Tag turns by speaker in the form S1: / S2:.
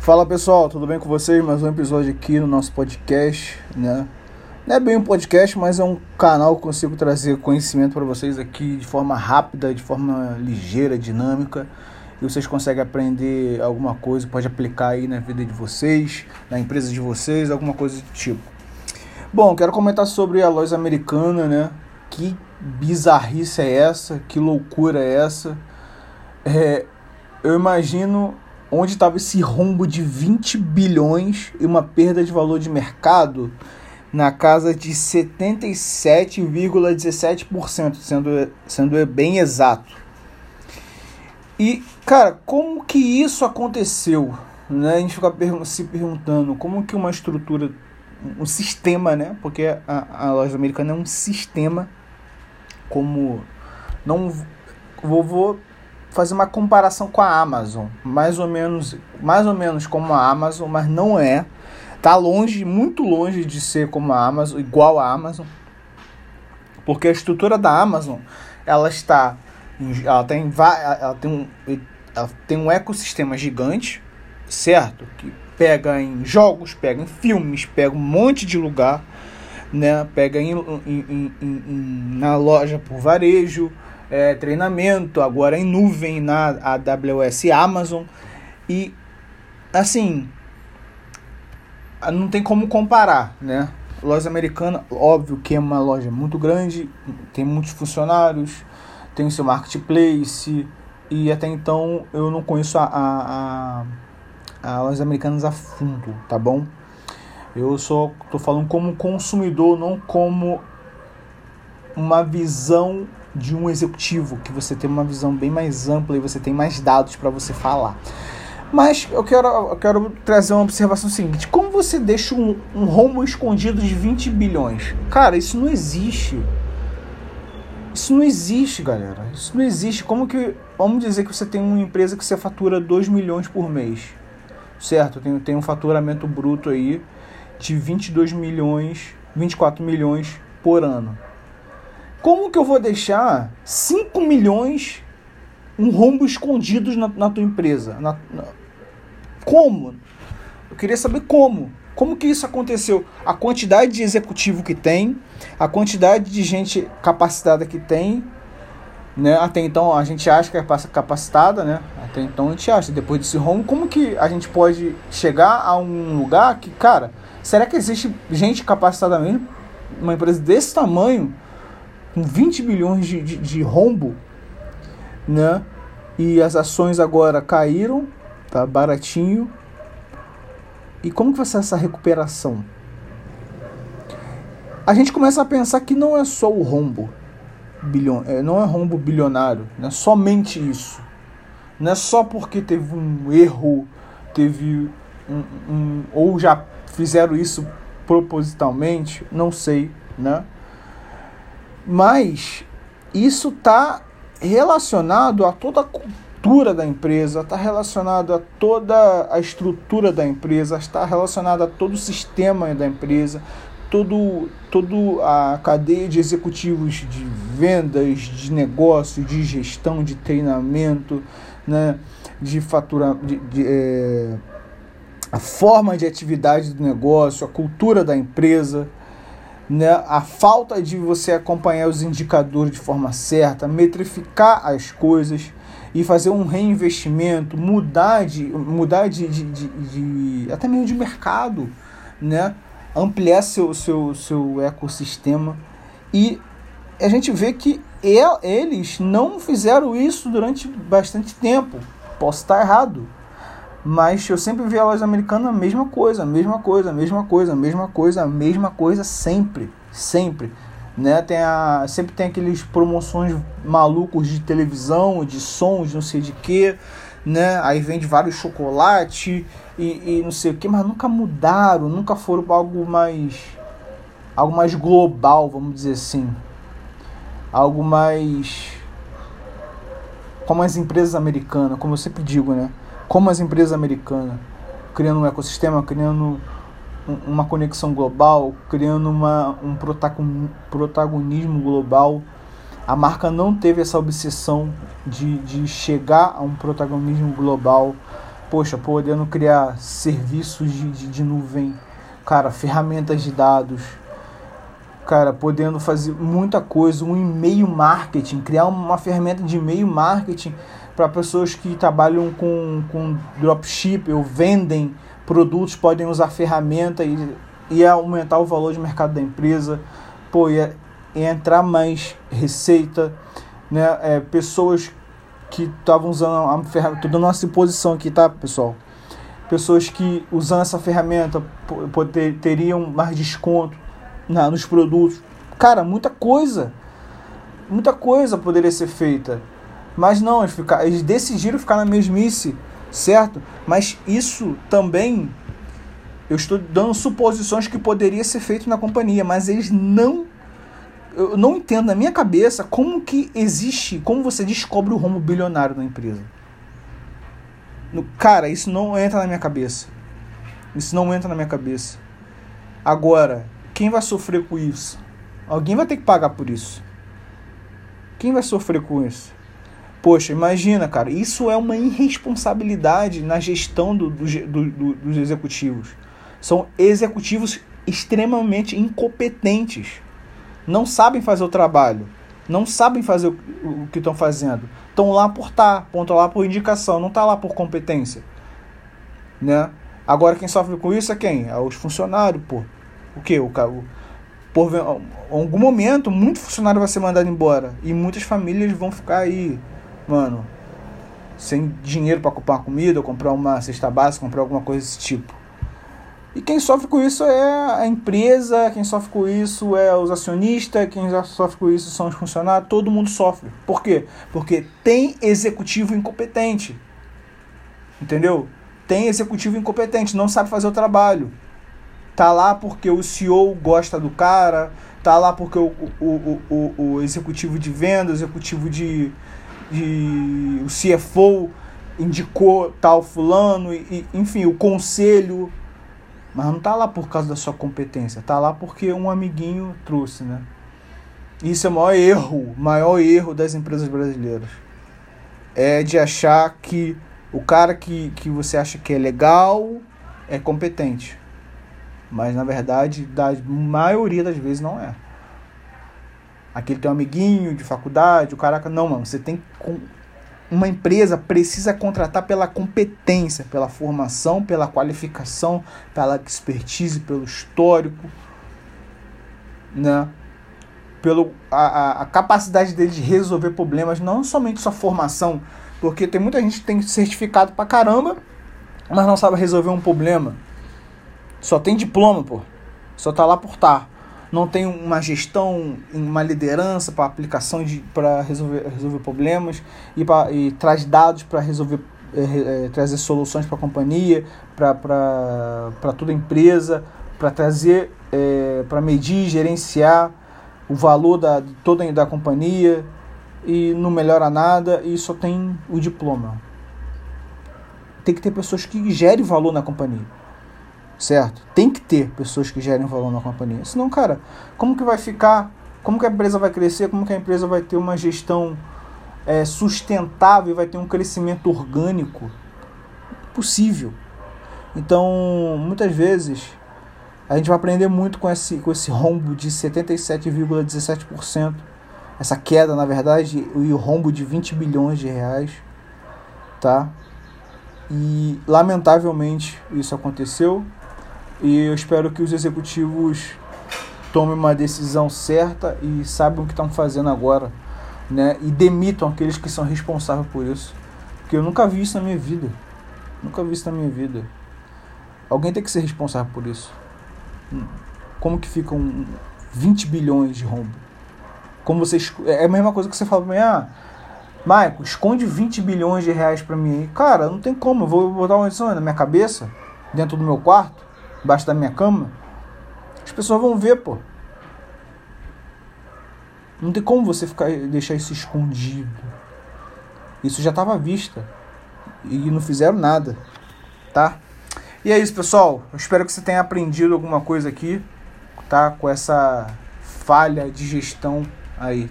S1: Fala pessoal, tudo bem com vocês? Mais um episódio aqui no nosso podcast, né? Não é bem um podcast, mas é um canal que consigo trazer conhecimento para vocês aqui de forma rápida, de forma ligeira, dinâmica. E vocês conseguem aprender alguma coisa, pode aplicar aí na vida de vocês, na empresa de vocês, alguma coisa do tipo. Bom, quero comentar sobre a loja americana, né? Que bizarrice é essa? Que loucura é essa? É, eu imagino onde estava esse rombo de 20 bilhões e uma perda de valor de mercado na casa de 77,17%, sendo, sendo bem exato. E, cara, como que isso aconteceu? Né? A gente fica se perguntando como que uma estrutura, um sistema, né? Porque a, a loja americana é um sistema, como não vou, vou fazer uma comparação com a Amazon, mais ou menos, mais ou menos como a Amazon, mas não é. Tá longe, muito longe de ser como a Amazon, igual a Amazon. Porque a estrutura da Amazon, ela está ela tem ela tem um ela tem um ecossistema gigante, certo? Que pega em jogos, pega em filmes, pega um monte de lugar, né? Pega em, em, em, em na loja por varejo, é, treinamento, agora em nuvem na AWS Amazon. E assim, não tem como comparar, né? Loja americana, óbvio que é uma loja muito grande, tem muitos funcionários, tem o seu marketplace, e até então eu não conheço a, a, a, a americanas a fundo, tá bom? Eu só tô falando como consumidor, não como uma visão de um executivo, que você tem uma visão bem mais ampla e você tem mais dados para você falar. Mas eu quero, eu quero trazer uma observação seguinte: como você deixa um, um rombo escondido de 20 bilhões? Cara, isso não existe. Isso não existe, galera. Isso não existe. Como que. Vamos dizer que você tem uma empresa que você fatura 2 milhões por mês. Certo? Tem, tem um faturamento bruto aí de 22 milhões, 24 milhões por ano. Como que eu vou deixar 5 milhões um rombo escondidos na, na tua empresa? Na, na... Como? Eu queria saber como. Como que isso aconteceu? A quantidade de executivo que tem, a quantidade de gente capacitada que tem, né? Até então a gente acha que é capacitada, né? Até então a gente acha. Depois desse rombo, como que a gente pode chegar a um lugar que, cara, será que existe gente capacitada mesmo? Uma empresa desse tamanho? Com 20 bilhões de, de, de rombo, né? E as ações agora caíram, tá baratinho. E como que vai ser essa recuperação? A gente começa a pensar que não é só o rombo, bilhão, é, não é rombo bilionário, não é somente isso. Não é só porque teve um erro, teve um, um ou já fizeram isso propositalmente, não sei, né? Mas isso está relacionado a toda a cultura da empresa, está relacionado a toda a estrutura da empresa, está relacionado a todo o sistema da empresa, todo, todo a cadeia de executivos de vendas, de negócio, de gestão, de treinamento, né, de fatura, de, de é, a forma de atividade do negócio, a cultura da empresa né, a falta de você acompanhar os indicadores de forma certa, metrificar as coisas e fazer um reinvestimento, mudar de, mudar de, de, de, de até mesmo de mercado, né, ampliar seu, seu, seu ecossistema e a gente vê que eles não fizeram isso durante bastante tempo. Posso estar errado, mas eu sempre vi a loja americana a mesma coisa, a mesma coisa, a mesma coisa, a mesma coisa, a mesma coisa, sempre, sempre. Né? Tem a, sempre tem aqueles promoções malucos de televisão, de sons, não sei de que, né? Aí vende vários chocolates e, e não sei o que, mas nunca mudaram, nunca foram para algo mais algo mais global, vamos dizer assim. Algo mais como as empresas americanas, como eu sempre digo, né? Como as empresas americanas, criando um ecossistema, criando uma conexão global, criando uma, um protagonismo global. A marca não teve essa obsessão de, de chegar a um protagonismo global, poxa, podendo criar serviços de, de, de nuvem, cara, ferramentas de dados, cara, podendo fazer muita coisa, um e-mail marketing, criar uma ferramenta de e-mail marketing para pessoas que trabalham com, com dropship ou vendem produtos, podem usar ferramenta e, e aumentar o valor de mercado da empresa, pô, ia, ia entrar mais receita, né? É, pessoas que estavam usando a ferramenta. Tô dando uma aqui, tá, pessoal? Pessoas que usando essa ferramenta poder, teriam mais desconto na, nos produtos. Cara, muita coisa. Muita coisa poderia ser feita. Mas não, eles, eles decidiram ficar na mesmice, certo? Mas isso também. Eu estou dando suposições que poderia ser feito na companhia, mas eles não eu não entendo na minha cabeça como que existe, como você descobre o rombo bilionário na empresa. No, cara, isso não entra na minha cabeça. Isso não entra na minha cabeça. Agora, quem vai sofrer com isso? Alguém vai ter que pagar por isso. Quem vai sofrer com isso? Poxa, imagina, cara, isso é uma irresponsabilidade na gestão do, do, do, dos executivos. São executivos extremamente incompetentes não sabem fazer o trabalho, não sabem fazer o, o que estão fazendo. Estão lá por estar, tá, estão lá por indicação, não está lá por competência. Né? Agora quem sofre com isso é quem? É os funcionários, pô. O que? O, o, por em algum momento, muito funcionário vai ser mandado embora. E muitas famílias vão ficar aí, mano, sem dinheiro para comprar uma comida, ou comprar uma cesta básica, comprar alguma coisa desse tipo. E quem sofre com isso é a empresa, quem sofre com isso é os acionistas, quem sofre com isso são os funcionários, todo mundo sofre. Por quê? Porque tem executivo incompetente. Entendeu? Tem executivo incompetente, não sabe fazer o trabalho. Tá lá porque o CEO gosta do cara, tá lá porque o, o, o, o executivo de venda, o executivo de, de. o CFO indicou tal fulano, e, enfim, o conselho mas não tá lá por causa da sua competência, tá lá porque um amiguinho trouxe, né? Isso é o maior erro, maior erro das empresas brasileiras. É de achar que o cara que, que você acha que é legal é competente. Mas na verdade, da maioria das vezes não é. Aquele teu amiguinho de faculdade, o caraca, não, mano, você tem uma empresa precisa contratar pela competência, pela formação, pela qualificação, pela expertise, pelo histórico, né? Pelo, a, a capacidade dele de resolver problemas, não somente sua formação, porque tem muita gente que tem certificado pra caramba, mas não sabe resolver um problema. Só tem diploma, pô. Só tá lá por. Tá não tem uma gestão, uma liderança para aplicação para resolver, resolver problemas e, pra, e traz dados para resolver é, é, trazer soluções para a companhia, para toda a empresa, para trazer é, para medir, gerenciar o valor da toda da companhia e não melhora nada e só tem o diploma. Tem que ter pessoas que gerem valor na companhia certo? Tem que ter pessoas que gerem valor na companhia. Senão, cara, como que vai ficar? Como que a empresa vai crescer? Como que a empresa vai ter uma gestão é, sustentável vai ter um crescimento orgânico? Possível. Então, muitas vezes, a gente vai aprender muito com esse, com esse rombo de 77,17%. Essa queda, na verdade, e o rombo de 20 bilhões de reais, tá? E lamentavelmente isso aconteceu. E eu espero que os executivos tomem uma decisão certa e saibam o que estão fazendo agora, né? E demitam aqueles que são responsáveis por isso. Porque eu nunca vi isso na minha vida. Nunca vi isso na minha vida. Alguém tem que ser responsável por isso. Como que ficam 20 bilhões de rombo? Como você é a mesma coisa que você fala pra mim, ah, Michael, esconde 20 bilhões de reais para mim. Cara, não tem como, eu vou botar uma edição na minha cabeça, dentro do meu quarto embaixo da minha cama, as pessoas vão ver, pô. Não tem como você ficar deixar isso escondido. Isso já estava à vista. E não fizeram nada. Tá? E é isso, pessoal. Eu espero que você tenha aprendido alguma coisa aqui, tá? Com essa falha de gestão aí.